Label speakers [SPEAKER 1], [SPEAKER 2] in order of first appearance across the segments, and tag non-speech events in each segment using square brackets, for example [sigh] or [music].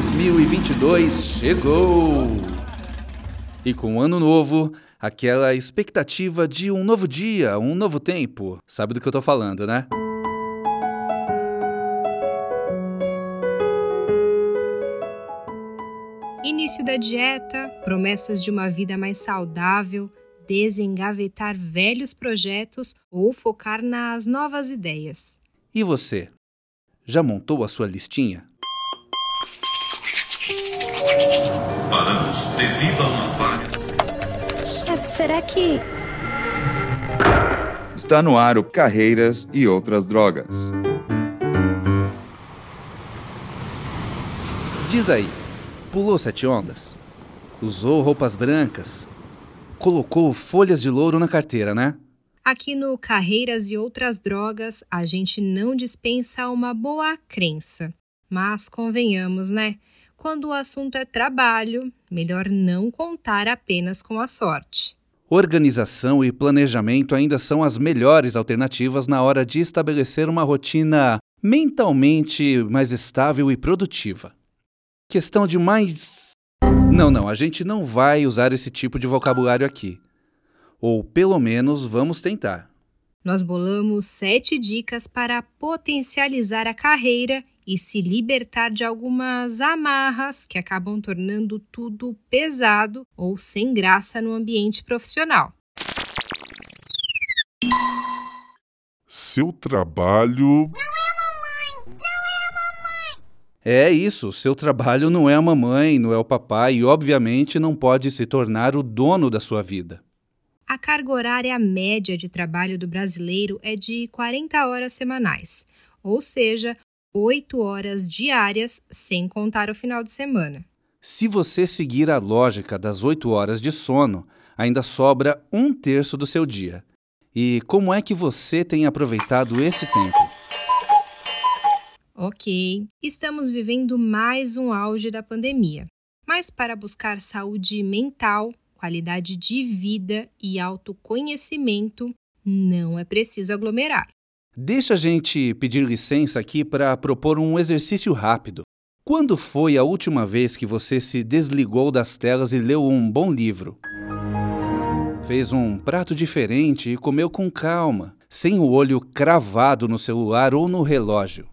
[SPEAKER 1] 2022 chegou! E com o ano novo, aquela expectativa de um novo dia, um novo tempo. Sabe do que eu tô falando, né?
[SPEAKER 2] Início da dieta, promessas de uma vida mais saudável, desengavetar velhos projetos ou focar nas novas ideias.
[SPEAKER 1] E você? Já montou a sua listinha?
[SPEAKER 3] Paramos devido a uma falha.
[SPEAKER 4] Chefe, será que.
[SPEAKER 5] Está no ar o Carreiras e Outras Drogas.
[SPEAKER 1] Diz aí, pulou sete ondas? Usou roupas brancas? Colocou folhas de louro na carteira, né?
[SPEAKER 2] Aqui no Carreiras e Outras Drogas, a gente não dispensa uma boa crença. Mas convenhamos, né? Quando o assunto é trabalho, melhor não contar apenas com a sorte.
[SPEAKER 1] Organização e planejamento ainda são as melhores alternativas na hora de estabelecer uma rotina mentalmente mais estável e produtiva. Questão de mais. Não, não, a gente não vai usar esse tipo de vocabulário aqui. Ou pelo menos vamos tentar.
[SPEAKER 2] Nós bolamos sete dicas para potencializar a carreira e se libertar de algumas amarras que acabam tornando tudo pesado ou sem graça no ambiente profissional.
[SPEAKER 6] Seu trabalho.
[SPEAKER 1] É isso, seu trabalho não é a mamãe, não é o papai e, obviamente, não pode se tornar o dono da sua vida.
[SPEAKER 2] A carga horária média de trabalho do brasileiro é de 40 horas semanais, ou seja, 8 horas diárias, sem contar o final de semana.
[SPEAKER 1] Se você seguir a lógica das 8 horas de sono, ainda sobra um terço do seu dia. E como é que você tem aproveitado esse tempo?
[SPEAKER 2] Ok, estamos vivendo mais um auge da pandemia. Mas para buscar saúde mental, qualidade de vida e autoconhecimento, não é preciso aglomerar.
[SPEAKER 1] Deixa a gente pedir licença aqui para propor um exercício rápido. Quando foi a última vez que você se desligou das telas e leu um bom livro? Fez um prato diferente e comeu com calma, sem o olho cravado no celular ou no relógio.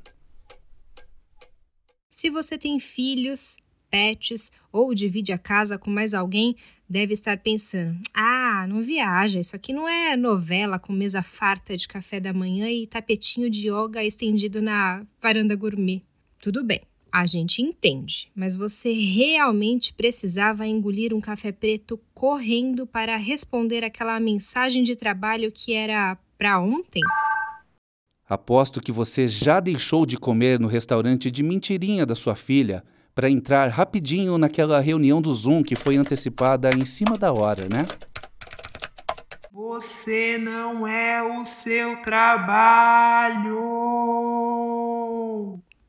[SPEAKER 2] Se você tem filhos, pets ou divide a casa com mais alguém, deve estar pensando: ah, não viaja, isso aqui não é novela com mesa farta de café da manhã e tapetinho de yoga estendido na varanda gourmet. Tudo bem, a gente entende, mas você realmente precisava engolir um café preto correndo para responder aquela mensagem de trabalho que era para ontem?
[SPEAKER 1] Aposto que você já deixou de comer no restaurante de mentirinha da sua filha para entrar rapidinho naquela reunião do Zoom que foi antecipada em cima da hora, né?
[SPEAKER 7] Você não é o seu trabalho.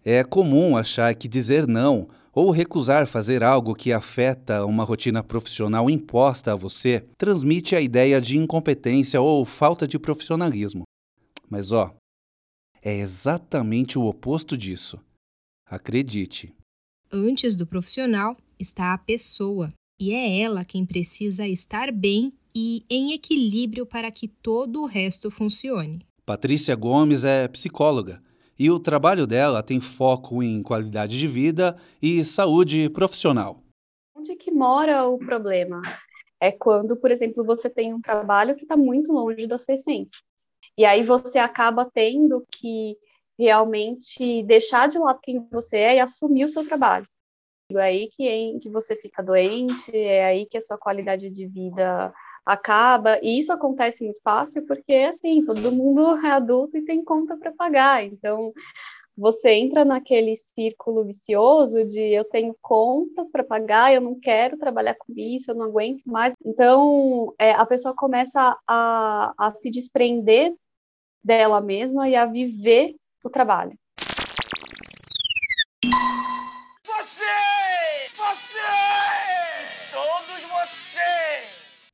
[SPEAKER 1] É comum achar que dizer não ou recusar fazer algo que afeta uma rotina profissional imposta a você transmite a ideia de incompetência ou falta de profissionalismo. Mas ó, é exatamente o oposto disso. Acredite.
[SPEAKER 2] Antes do profissional está a pessoa, e é ela quem precisa estar bem e em equilíbrio para que todo o resto funcione.
[SPEAKER 1] Patrícia Gomes é psicóloga e o trabalho dela tem foco em qualidade de vida e saúde profissional.
[SPEAKER 8] Onde que mora o problema? É quando, por exemplo, você tem um trabalho que está muito longe da sua essência. E aí você acaba tendo que realmente deixar de lado quem você é e assumir o seu trabalho. É aí que, em, que você fica doente, é aí que a sua qualidade de vida acaba, e isso acontece muito fácil porque, assim, todo mundo [laughs] é adulto e tem conta para pagar, então você entra naquele círculo vicioso de eu tenho contas para pagar, eu não quero trabalhar com isso, eu não aguento mais. Então, é, a pessoa começa a, a se desprender dela mesma e a viver o trabalho.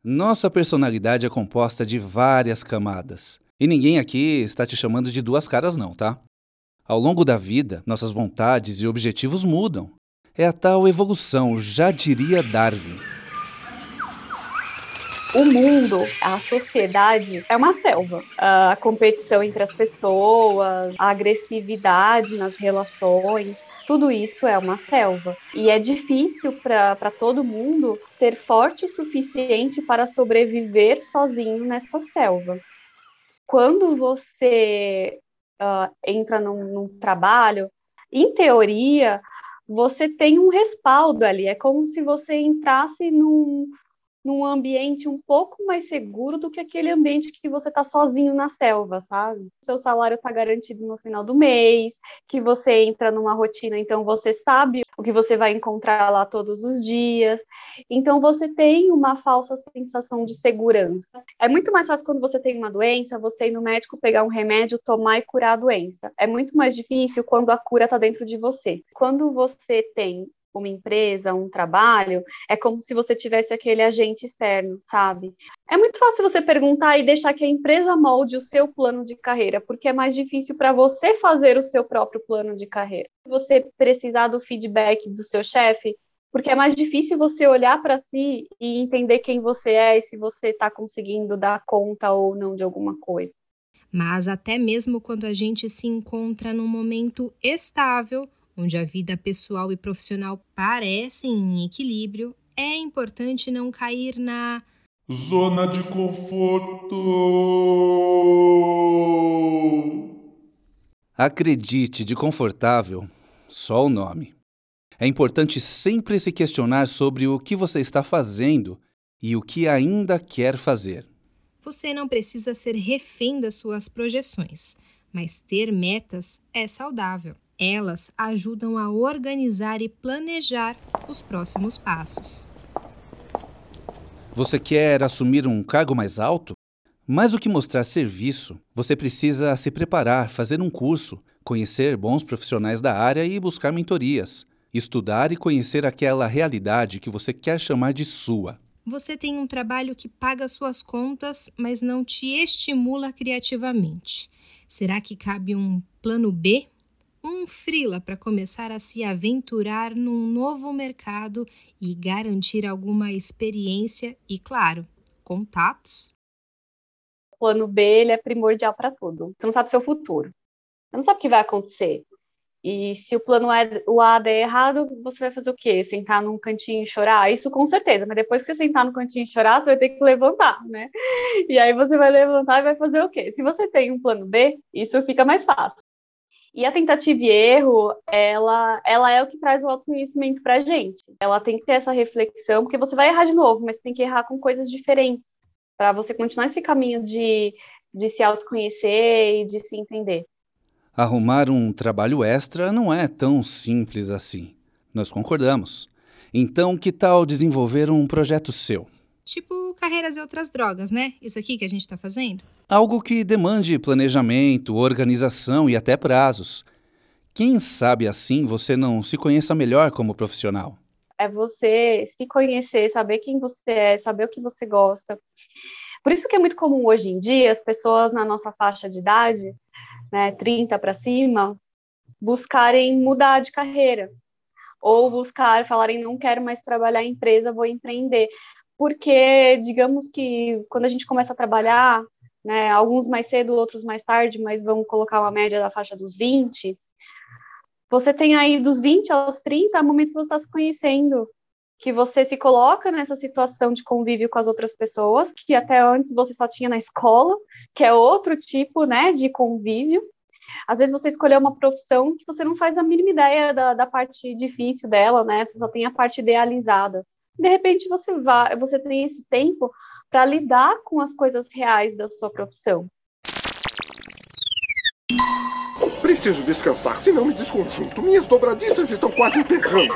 [SPEAKER 1] Nossa personalidade é composta de várias camadas. E ninguém aqui está te chamando de duas caras, não, tá? Ao longo da vida, nossas vontades e objetivos mudam. É a tal evolução, já diria Darwin.
[SPEAKER 8] O mundo, a sociedade é uma selva. A competição entre as pessoas, a agressividade nas relações, tudo isso é uma selva. E é difícil para todo mundo ser forte o suficiente para sobreviver sozinho nessa selva. Quando você uh, entra num, num trabalho, em teoria, você tem um respaldo ali. É como se você entrasse num, num ambiente um pouco mais seguro do que aquele ambiente que você está sozinho na selva, sabe? Seu salário está garantido no final do mês, que você entra numa rotina, então você sabe o que você vai encontrar lá todos os dias. Então você tem uma falsa sensação de segurança. É muito mais fácil quando você tem uma doença, você ir no médico pegar um remédio, tomar e curar a doença. É muito mais difícil quando a cura está dentro de você. Quando você tem uma empresa, um trabalho, é como se você tivesse aquele agente externo, sabe? É muito fácil você perguntar e deixar que a empresa molde o seu plano de carreira, porque é mais difícil para você fazer o seu próprio plano de carreira. Você precisar do feedback do seu chefe, porque é mais difícil você olhar para si e entender quem você é e se você está conseguindo dar conta ou não de alguma coisa.
[SPEAKER 2] Mas até mesmo quando a gente se encontra num momento estável, onde a vida pessoal e profissional parecem em equilíbrio, é importante não cair na
[SPEAKER 6] zona de conforto.
[SPEAKER 1] Acredite, de confortável, só o nome. É importante sempre se questionar sobre o que você está fazendo e o que ainda quer fazer.
[SPEAKER 2] Você não precisa ser refém das suas projeções, mas ter metas é saudável. Elas ajudam a organizar e planejar os próximos passos.
[SPEAKER 1] Você quer assumir um cargo mais alto? Mais do que mostrar serviço, você precisa se preparar, fazer um curso, conhecer bons profissionais da área e buscar mentorias, estudar e conhecer aquela realidade que você quer chamar de sua.
[SPEAKER 2] Você tem um trabalho que paga suas contas, mas não te estimula criativamente. Será que cabe um plano B um frila para começar a se aventurar num novo mercado e garantir alguma experiência e, claro, contatos?
[SPEAKER 8] O plano B ele é primordial para tudo. Você não sabe o seu futuro. Você não sabe o que vai acontecer. E se o plano A, o A der errado, você vai fazer o quê? Sentar num cantinho e chorar? Isso com certeza, mas depois que você sentar no cantinho e chorar, você vai ter que levantar, né? E aí você vai levantar e vai fazer o quê? Se você tem um plano B, isso fica mais fácil. E a tentativa e erro, ela, ela é o que traz o autoconhecimento para a gente. Ela tem que ter essa reflexão, porque você vai errar de novo, mas tem que errar com coisas diferentes, para você continuar esse caminho de, de se autoconhecer e de se entender.
[SPEAKER 1] Arrumar um trabalho extra não é tão simples assim. Nós concordamos. Então, que tal desenvolver um projeto seu?
[SPEAKER 2] Tipo carreiras e outras drogas, né? Isso aqui que a gente está fazendo?
[SPEAKER 1] Algo que demande planejamento, organização e até prazos. Quem sabe assim você não se conheça melhor como profissional?
[SPEAKER 8] É você se conhecer, saber quem você é, saber o que você gosta. Por isso que é muito comum hoje em dia as pessoas na nossa faixa de idade, né, 30 para cima, buscarem mudar de carreira ou buscar, falarem não quero mais trabalhar em empresa, vou empreender porque digamos que quando a gente começa a trabalhar, né, alguns mais cedo, outros mais tarde, mas vamos colocar uma média da faixa dos 20, você tem aí dos 20 aos 30, momento que você está se conhecendo, que você se coloca nessa situação de convívio com as outras pessoas, que até antes você só tinha na escola, que é outro tipo, né, de convívio. Às vezes você escolheu uma profissão que você não faz a mínima ideia da, da parte difícil dela, né, você só tem a parte idealizada de repente você vai, você tem esse tempo para lidar com as coisas reais da sua profissão.
[SPEAKER 4] Preciso descansar, senão me desconjunto. Minhas dobradiças estão quase enterrando.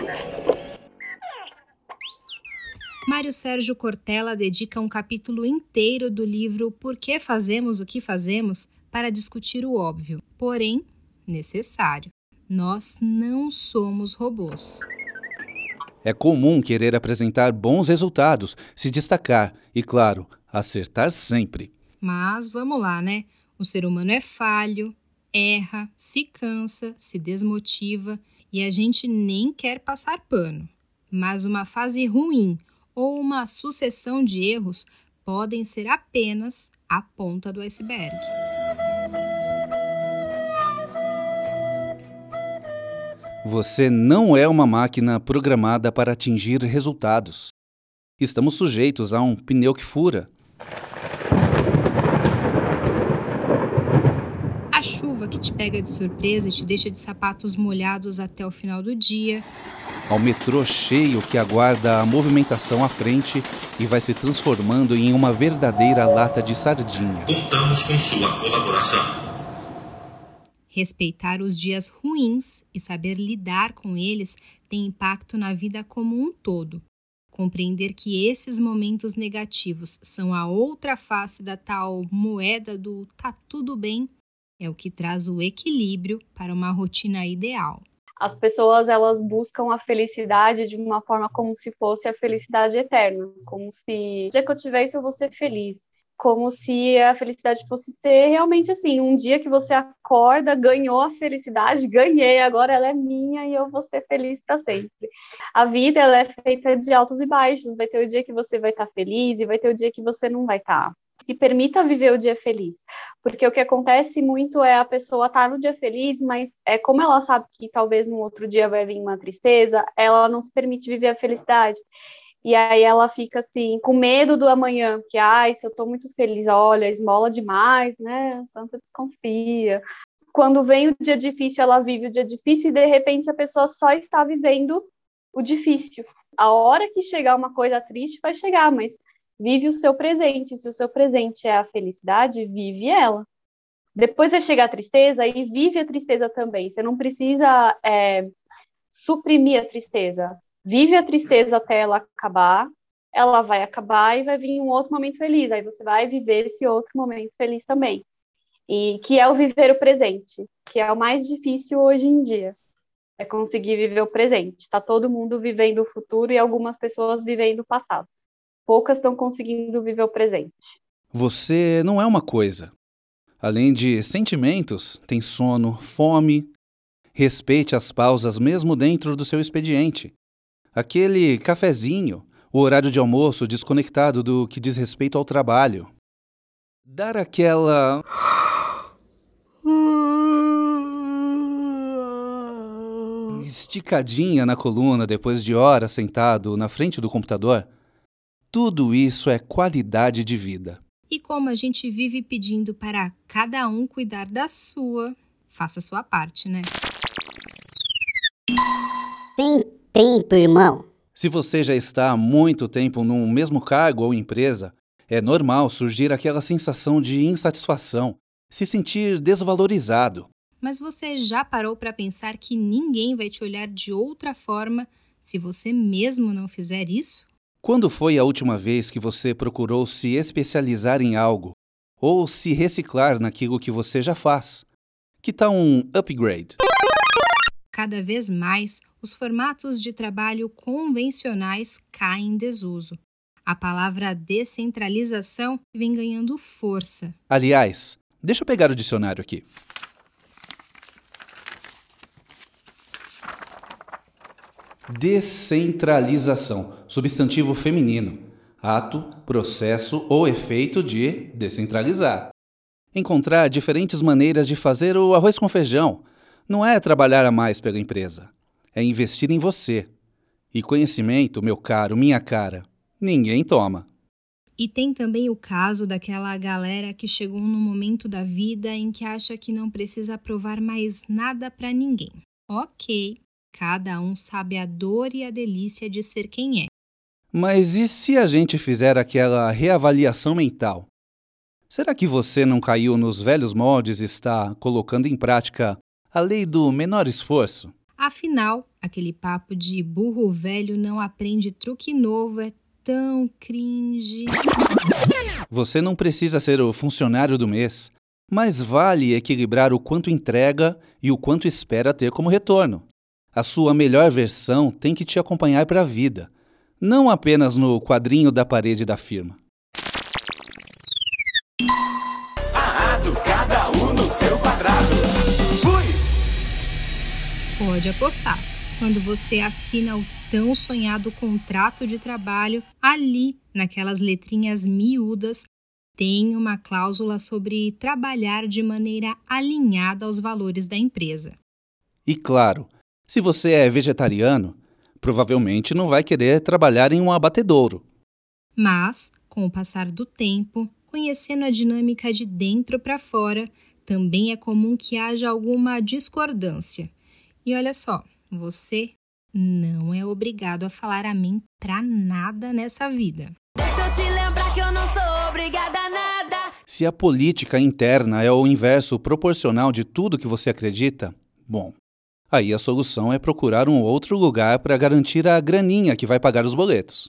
[SPEAKER 2] Mário Sérgio Cortella dedica um capítulo inteiro do livro Por que fazemos o que fazemos para discutir o óbvio, porém necessário. Nós não somos robôs.
[SPEAKER 1] É comum querer apresentar bons resultados, se destacar e, claro, acertar sempre.
[SPEAKER 2] Mas vamos lá, né? O ser humano é falho, erra, se cansa, se desmotiva e a gente nem quer passar pano. Mas uma fase ruim ou uma sucessão de erros podem ser apenas a ponta do iceberg.
[SPEAKER 1] Você não é uma máquina programada para atingir resultados. Estamos sujeitos a um pneu que fura.
[SPEAKER 2] A chuva que te pega de surpresa e te deixa de sapatos molhados até o final do dia.
[SPEAKER 1] Ao metrô cheio que aguarda a movimentação à frente e vai se transformando em uma verdadeira lata de sardinha.
[SPEAKER 3] Contamos com sua colaboração.
[SPEAKER 2] Respeitar os dias ruins e saber lidar com eles tem impacto na vida como um todo. Compreender que esses momentos negativos são a outra face da tal moeda do tá tudo bem é o que traz o equilíbrio para uma rotina ideal.
[SPEAKER 8] As pessoas elas buscam a felicidade de uma forma como se fosse a felicidade eterna, como se dia que eu tiver isso eu vou ser feliz como se a felicidade fosse ser realmente assim, um dia que você acorda, ganhou a felicidade, ganhei, agora ela é minha e eu vou ser feliz para sempre. A vida ela é feita de altos e baixos, vai ter o dia que você vai estar tá feliz e vai ter o dia que você não vai estar. Tá. Se permita viver o dia feliz, porque o que acontece muito é a pessoa estar tá no dia feliz, mas é como ela sabe que talvez no outro dia vai vir uma tristeza, ela não se permite viver a felicidade. E aí ela fica assim, com medo do amanhã, porque, ai, se eu tô muito feliz, olha, esmola demais, né? Tanta desconfia. Quando vem o dia difícil, ela vive o dia difícil e de repente a pessoa só está vivendo o difícil. A hora que chegar uma coisa triste, vai chegar, mas vive o seu presente. Se o seu presente é a felicidade, vive ela. Depois vai chegar a tristeza e vive a tristeza também. Você não precisa é, suprimir a tristeza vive a tristeza até ela acabar, ela vai acabar e vai vir um outro momento feliz. Aí você vai viver esse outro momento feliz também. E que é o viver o presente, que é o mais difícil hoje em dia. É conseguir viver o presente. Está todo mundo vivendo o futuro e algumas pessoas vivendo o passado. Poucas estão conseguindo viver o presente.
[SPEAKER 1] Você não é uma coisa. Além de sentimentos, tem sono, fome. Respeite as pausas mesmo dentro do seu expediente. Aquele cafezinho, o horário de almoço desconectado do que diz respeito ao trabalho. Dar aquela. esticadinha na coluna depois de horas sentado na frente do computador. Tudo isso é qualidade de vida.
[SPEAKER 2] E como a gente vive pedindo para cada um cuidar da sua, faça a sua parte, né?
[SPEAKER 9] Sim tempo, irmão.
[SPEAKER 1] Se você já está há muito tempo no mesmo cargo ou empresa, é normal surgir aquela sensação de insatisfação, se sentir desvalorizado.
[SPEAKER 2] Mas você já parou para pensar que ninguém vai te olhar de outra forma se você mesmo não fizer isso?
[SPEAKER 1] Quando foi a última vez que você procurou se especializar em algo ou se reciclar naquilo que você já faz? Que tal um upgrade?
[SPEAKER 2] Cada vez mais, os formatos de trabalho convencionais caem em desuso. A palavra descentralização vem ganhando força.
[SPEAKER 1] Aliás, deixa eu pegar o dicionário aqui. Descentralização, substantivo feminino, ato, processo ou efeito de descentralizar. Encontrar diferentes maneiras de fazer o arroz com feijão não é trabalhar a mais pela empresa é investir em você. E conhecimento, meu caro, minha cara, ninguém toma.
[SPEAKER 2] E tem também o caso daquela galera que chegou num momento da vida em que acha que não precisa provar mais nada para ninguém. Ok, cada um sabe a dor e a delícia de ser quem é.
[SPEAKER 1] Mas e se a gente fizer aquela reavaliação mental? Será que você não caiu nos velhos moldes e está colocando em prática a lei do menor esforço?
[SPEAKER 2] Afinal, aquele papo de burro velho não aprende truque novo é tão cringe.
[SPEAKER 1] Você não precisa ser o funcionário do mês, mas vale equilibrar o quanto entrega e o quanto espera ter como retorno. A sua melhor versão tem que te acompanhar para a vida, não apenas no quadrinho da parede da firma.
[SPEAKER 10] Arrado, cada um no seu quadrado.
[SPEAKER 2] Pode apostar. Quando você assina o tão sonhado contrato de trabalho, ali, naquelas letrinhas miúdas, tem uma cláusula sobre trabalhar de maneira alinhada aos valores da empresa.
[SPEAKER 1] E claro, se você é vegetariano, provavelmente não vai querer trabalhar em um abatedouro.
[SPEAKER 2] Mas, com o passar do tempo, conhecendo a dinâmica de dentro para fora, também é comum que haja alguma discordância. E olha só, você não é obrigado a falar amém pra nada nessa vida.
[SPEAKER 10] Deixa eu te lembrar que eu não sou obrigada a nada.
[SPEAKER 1] Se a política interna é o inverso proporcional de tudo que você acredita, bom, aí a solução é procurar um outro lugar para garantir a graninha que vai pagar os boletos.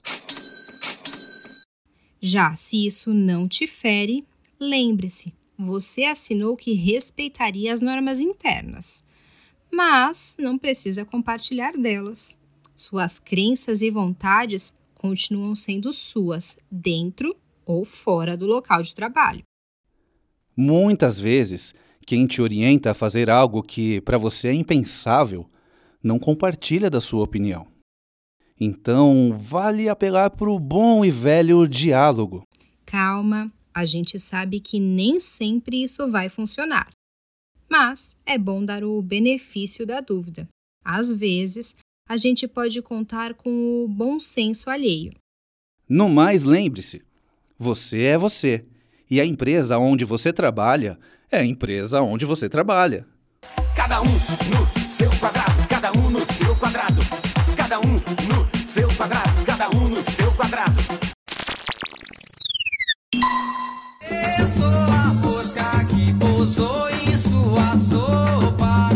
[SPEAKER 2] Já se isso não te fere, lembre-se, você assinou que respeitaria as normas internas, mas não precisa compartilhar delas. Suas crenças e vontades continuam sendo suas, dentro ou fora do local de trabalho.
[SPEAKER 1] Muitas vezes, quem te orienta a fazer algo que para você é impensável não compartilha da sua opinião. Então, vale apelar para o bom e velho diálogo.
[SPEAKER 2] Calma, a gente sabe que nem sempre isso vai funcionar. Mas é bom dar o benefício da dúvida. Às vezes, a gente pode contar com o bom senso alheio.
[SPEAKER 1] No mais, lembre-se: você é você. E a empresa onde você trabalha é a empresa onde você trabalha.
[SPEAKER 11] Cada um no seu quadrado, cada um no seu quadrado. Cada um no seu quadrado, cada um no seu quadrado.
[SPEAKER 12] Eu sou a mosca que pousou em sua sopa.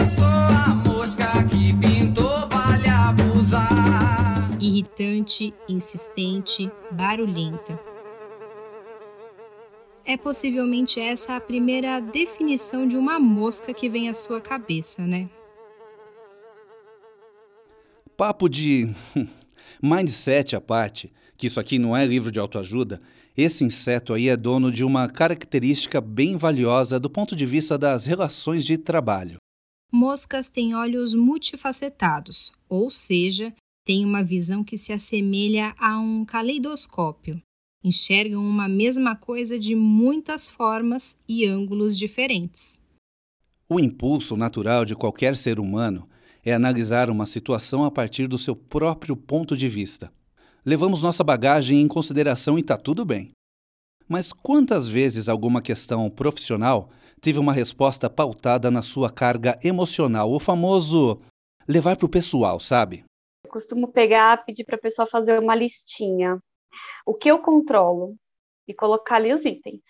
[SPEAKER 12] Eu sou a mosca que pintou pra lhe abusar.
[SPEAKER 2] Irritante, insistente, barulhenta. É possivelmente essa a primeira definição de uma mosca que vem à sua cabeça, né?
[SPEAKER 1] Papo de [laughs] mindset à parte, que isso aqui não é livro de autoajuda, esse inseto aí é dono de uma característica bem valiosa do ponto de vista das relações de trabalho.
[SPEAKER 2] Moscas têm olhos multifacetados, ou seja, têm uma visão que se assemelha a um caleidoscópio. Enxergam uma mesma coisa de muitas formas e ângulos diferentes.
[SPEAKER 1] O impulso natural de qualquer ser humano é analisar uma situação a partir do seu próprio ponto de vista. Levamos nossa bagagem em consideração e está tudo bem. Mas quantas vezes alguma questão profissional teve uma resposta pautada na sua carga emocional, o famoso levar para o pessoal, sabe?
[SPEAKER 8] Eu costumo pegar, pedir para a pessoa fazer uma listinha. O que eu controlo? E colocar ali os itens.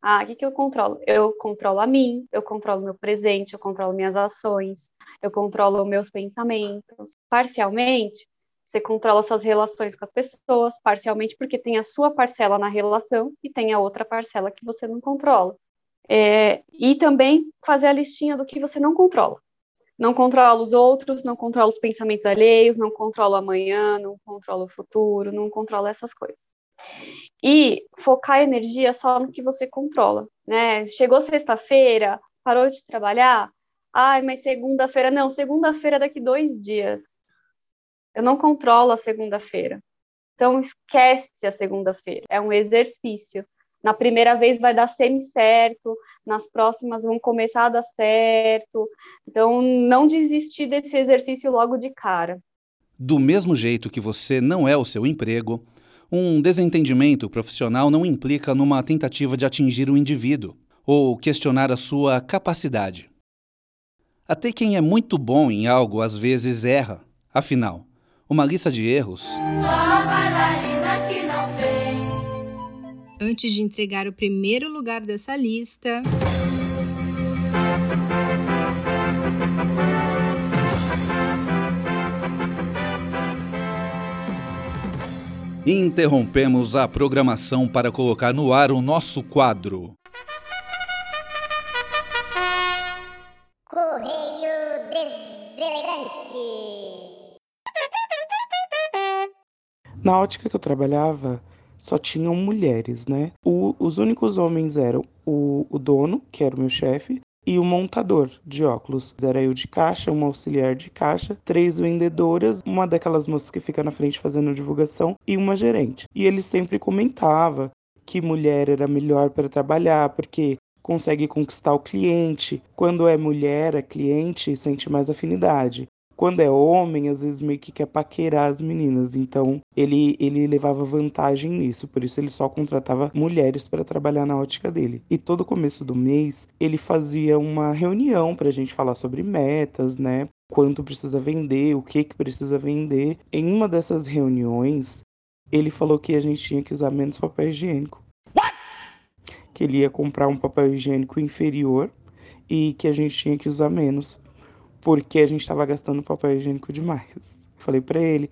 [SPEAKER 8] Ah, o que, que eu controlo? Eu controlo a mim, eu controlo meu presente, eu controlo minhas ações, eu controlo meus pensamentos. Parcialmente, você controla suas relações com as pessoas, parcialmente porque tem a sua parcela na relação e tem a outra parcela que você não controla. É, e também fazer a listinha do que você não controla. Não controla os outros, não controla os pensamentos alheios, não controla o amanhã, não controla o futuro, não controla essas coisas. E focar a energia só no que você controla, né? Chegou sexta-feira, parou de trabalhar, ai, mas segunda-feira, não, segunda-feira daqui dois dias. Eu não controlo a segunda-feira. Então esquece a segunda-feira. É um exercício. Na primeira vez vai dar semi-certo, nas próximas vão começar a dar certo. Então, não desistir desse exercício logo de cara.
[SPEAKER 1] Do mesmo jeito que você não é o seu emprego, um desentendimento profissional não implica numa tentativa de atingir o indivíduo ou questionar a sua capacidade. Até quem é muito bom em algo às vezes erra. Afinal, uma lista de erros.
[SPEAKER 2] Antes de entregar o primeiro lugar dessa lista.
[SPEAKER 1] Interrompemos a programação para colocar no ar o nosso quadro.
[SPEAKER 9] Correio Deselegante.
[SPEAKER 13] Na ótica que eu trabalhava, só tinham mulheres, né? O- os únicos homens eram o, o dono, que era o meu chefe, e um montador de óculos. Era eu de caixa, uma auxiliar de caixa, três vendedoras, uma daquelas moças que fica na frente fazendo divulgação e uma gerente. E ele sempre comentava que mulher era melhor para trabalhar, porque consegue conquistar o cliente. Quando é mulher, a cliente sente mais afinidade. Quando é homem, às vezes meio que quer paquerar as meninas. Então, ele, ele levava vantagem nisso. Por isso, ele só contratava mulheres para trabalhar na ótica dele. E todo começo do mês, ele fazia uma reunião para a gente falar sobre metas, né? Quanto precisa vender, o que, que precisa vender. Em uma dessas reuniões, ele falou que a gente tinha que usar menos papel higiênico. Que ele ia comprar um papel higiênico inferior e que a gente tinha que usar menos porque a gente estava gastando papel higiênico demais. Falei para ele,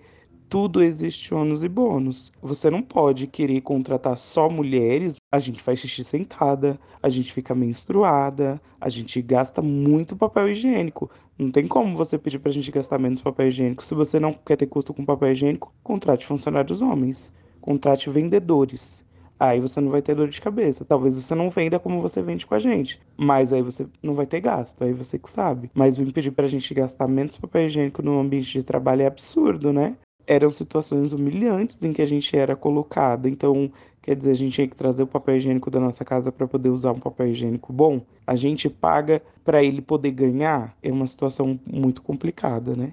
[SPEAKER 13] tudo existe ônus e bônus. Você não pode querer contratar só mulheres. A gente faz xixi sentada, a gente fica menstruada, a gente gasta muito papel higiênico. Não tem como você pedir pra gente gastar menos papel higiênico. Se você não quer ter custo com papel higiênico, contrate funcionários homens, contrate vendedores. Aí você não vai ter dor de cabeça. Talvez você não venda como você vende com a gente, mas aí você não vai ter gasto, aí você que sabe. Mas vir pedir pra gente gastar menos papel higiênico no ambiente de trabalho é absurdo, né? Eram situações humilhantes em que a gente era colocado. Então, quer dizer, a gente tinha que trazer o papel higiênico da nossa casa para poder usar um papel higiênico bom. A gente paga para ele poder ganhar. É uma situação muito complicada, né?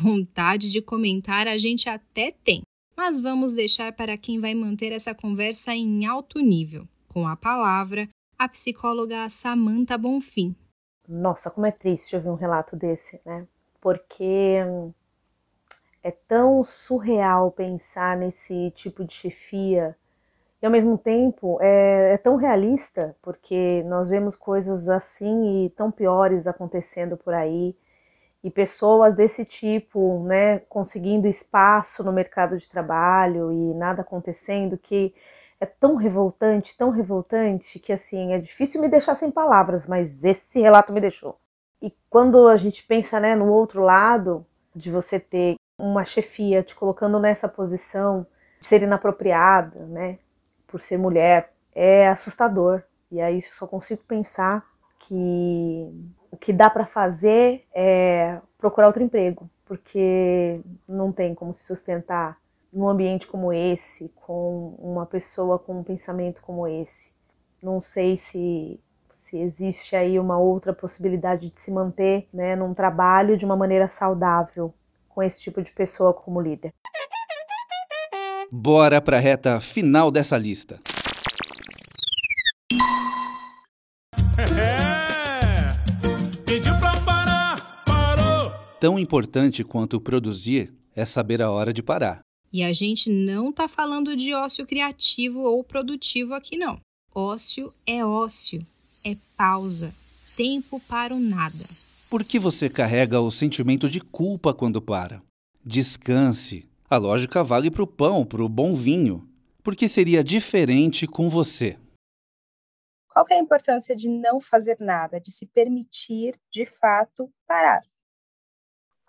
[SPEAKER 2] Vontade de comentar a gente até tem, mas vamos deixar para quem vai manter essa conversa em alto nível. Com a palavra, a psicóloga Samantha Bonfim.
[SPEAKER 14] Nossa, como é triste ouvir um relato desse, né? Porque é tão surreal pensar nesse tipo de chefia e ao mesmo tempo é, é, tão realista, porque nós vemos coisas assim e tão piores acontecendo por aí e pessoas desse tipo, né, conseguindo espaço no mercado de trabalho e nada acontecendo, que é tão revoltante, tão revoltante, que assim, é difícil me deixar sem palavras, mas esse relato me deixou. E quando a gente pensa, né, no outro lado, de você ter uma chefia te colocando nessa posição de ser inapropriada, né, por ser mulher, é assustador. E aí só consigo pensar que o que dá para fazer é procurar outro emprego, porque não tem como se sustentar num ambiente como esse, com uma pessoa com um pensamento como esse. Não sei se, se existe aí uma outra possibilidade de se manter né, num trabalho de uma maneira saudável com esse tipo de pessoa como líder.
[SPEAKER 1] Bora para a reta final dessa lista. Tão importante quanto produzir é saber a hora de parar.
[SPEAKER 2] E a gente não está falando de ócio criativo ou produtivo aqui, não. Ócio é ócio, é pausa, tempo para o nada.
[SPEAKER 1] Por que você carrega o sentimento de culpa quando para? Descanse. A lógica vale para o pão, para o bom vinho. Por que seria diferente com você?
[SPEAKER 2] Qual é a importância de não fazer nada, de se permitir, de fato, parar?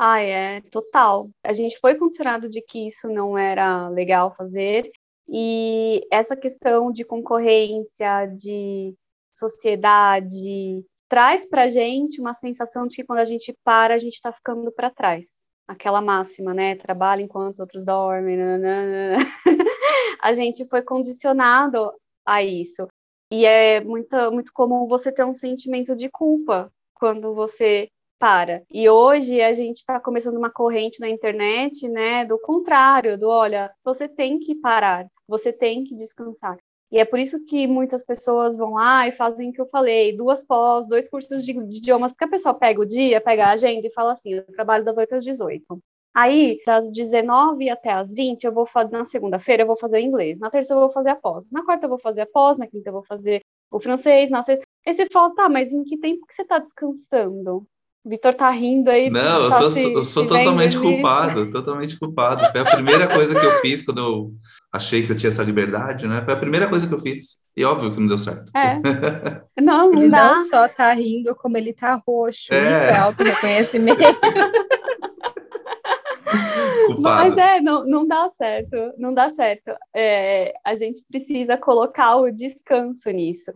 [SPEAKER 8] Ah, é total. A gente foi condicionado de que isso não era legal fazer, e essa questão de concorrência, de sociedade, traz pra gente uma sensação de que quando a gente para, a gente está ficando para trás. Aquela máxima, né? Trabalha enquanto outros dormem. Nanana. [laughs] a gente foi condicionado a isso. E é muito, muito comum você ter um sentimento de culpa quando você para. E hoje a gente está começando uma corrente na internet, né, do contrário, do olha, você tem que parar, você tem que descansar. E é por isso que muitas pessoas vão lá e fazem o que eu falei, duas pós, dois cursos de, de idiomas, porque a pessoa pega o dia, pega a agenda e fala assim, eu trabalho das 8 às 18. Aí, das 19 até as 20, eu vou fazer, na segunda-feira eu vou fazer inglês, na terça eu vou fazer a pós, na quarta eu vou fazer a pós, na quinta eu vou fazer o francês, na sexta... Aí você fala, tá, mas em que tempo que você tá descansando? Vitor tá rindo aí.
[SPEAKER 5] Não,
[SPEAKER 8] tá
[SPEAKER 5] eu, tô,
[SPEAKER 8] se,
[SPEAKER 5] eu sou totalmente culpado, totalmente culpado. Foi a primeira coisa que eu fiz quando eu achei que eu tinha essa liberdade, né? Foi a primeira coisa que eu fiz. E óbvio que não deu certo.
[SPEAKER 8] É. [laughs] Não, não
[SPEAKER 2] ele
[SPEAKER 8] dá.
[SPEAKER 2] não só tá rindo, como ele tá roxo.
[SPEAKER 5] É.
[SPEAKER 2] Isso é auto-reconhecimento. [laughs]
[SPEAKER 5] Culpado.
[SPEAKER 8] Mas é, não, não dá certo, não dá certo. É, a gente precisa colocar o descanso nisso.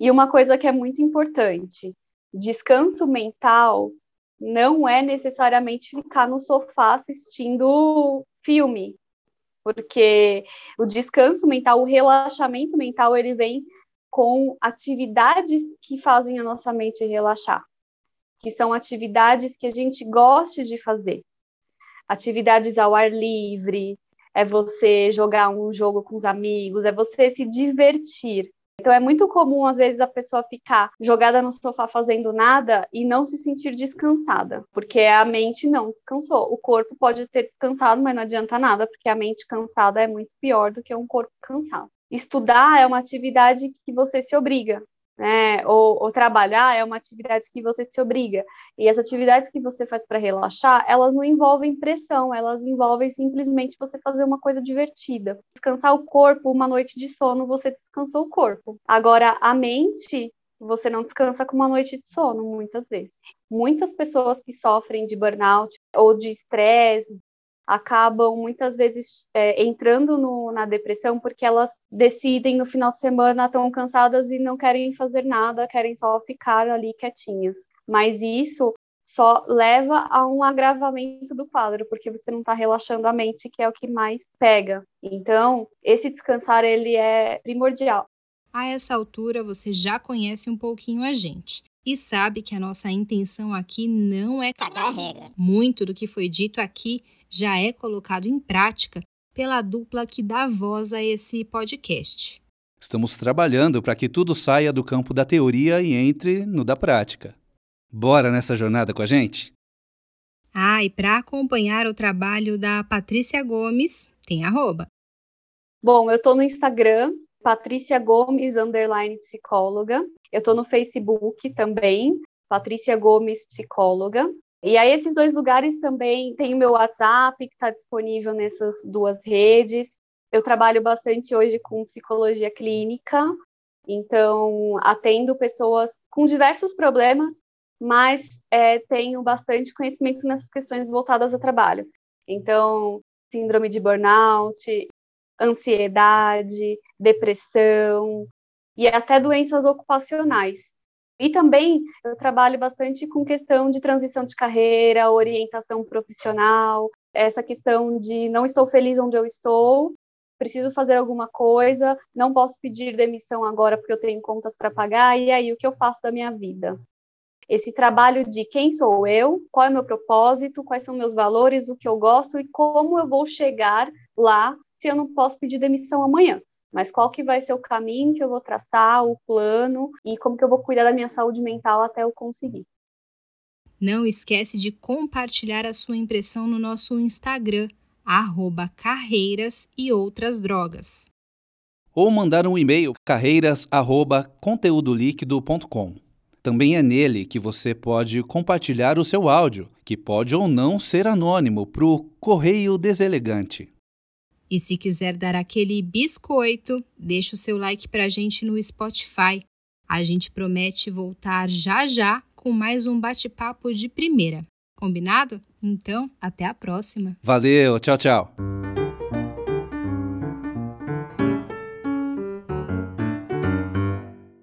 [SPEAKER 8] E uma coisa que é muito importante: descanso mental não é necessariamente ficar no sofá assistindo filme, porque o descanso mental, o relaxamento mental, ele vem com atividades que fazem a nossa mente relaxar, que são atividades que a gente goste de fazer. Atividades ao ar livre, é você jogar um jogo com os amigos, é você se divertir. Então é muito comum, às vezes, a pessoa ficar jogada no sofá fazendo nada e não se sentir descansada, porque a mente não descansou. O corpo pode ter descansado, mas não adianta nada, porque a mente cansada é muito pior do que um corpo cansado. Estudar é uma atividade que você se obriga, né? Ou, ou, trabalhar é uma atividade que você se obriga. E as atividades que você faz para relaxar, elas não envolvem pressão, elas envolvem simplesmente você fazer uma coisa divertida. Descansar o corpo, uma noite de sono, você descansou o corpo. Agora, a mente, você não descansa com uma noite de sono, muitas vezes. Muitas pessoas que sofrem de burnout ou de estresse, acabam muitas vezes é, entrando no, na depressão porque elas decidem no final de semana estão cansadas e não querem fazer nada, querem só ficar ali quietinhas. Mas isso só leva a um agravamento do quadro, porque você não está relaxando a mente, que é o que mais pega. Então, esse descansar ele é primordial.
[SPEAKER 2] A essa altura, você já conhece um pouquinho a gente e sabe que a nossa intenção aqui não é
[SPEAKER 9] cagar regra.
[SPEAKER 2] Muito do que foi dito aqui já é colocado em prática pela dupla que dá voz a esse podcast.
[SPEAKER 1] Estamos trabalhando para que tudo saia do campo da teoria e entre no da prática. Bora nessa jornada com a gente?
[SPEAKER 2] Ah, e para acompanhar o trabalho da Patrícia Gomes, tem arroba.
[SPEAKER 8] Bom, eu estou no Instagram, Patrícia Gomes, underline psicóloga. Eu estou no Facebook também, Patrícia Gomes, psicóloga. E aí, esses dois lugares também tem o meu WhatsApp, que está disponível nessas duas redes. Eu trabalho bastante hoje com psicologia clínica, então atendo pessoas com diversos problemas, mas é, tenho bastante conhecimento nessas questões voltadas ao trabalho. Então, síndrome de burnout, ansiedade, depressão e até doenças ocupacionais. E também eu trabalho bastante com questão de transição de carreira, orientação profissional, essa questão de não estou feliz onde eu estou, preciso fazer alguma coisa, não posso pedir demissão agora porque eu tenho contas para pagar, e aí o que eu faço da minha vida? Esse trabalho de quem sou eu, qual é o meu propósito, quais são meus valores, o que eu gosto e como eu vou chegar lá se eu não posso pedir demissão amanhã mas qual que vai ser o caminho que eu vou traçar, o plano e como que eu vou cuidar da minha saúde mental até eu conseguir.
[SPEAKER 2] Não esquece de compartilhar a sua impressão no nosso Instagram, arroba carreiras e outras drogas.
[SPEAKER 1] Ou mandar um e-mail carreiras@conteudoliquido.com. Também é nele que você pode compartilhar o seu áudio, que pode ou não ser anônimo para o Correio Deselegante.
[SPEAKER 2] E se quiser dar aquele biscoito, deixa o seu like para a gente no Spotify. A gente promete voltar já já com mais um bate-papo de primeira. Combinado? Então, até a próxima.
[SPEAKER 1] Valeu, tchau, tchau.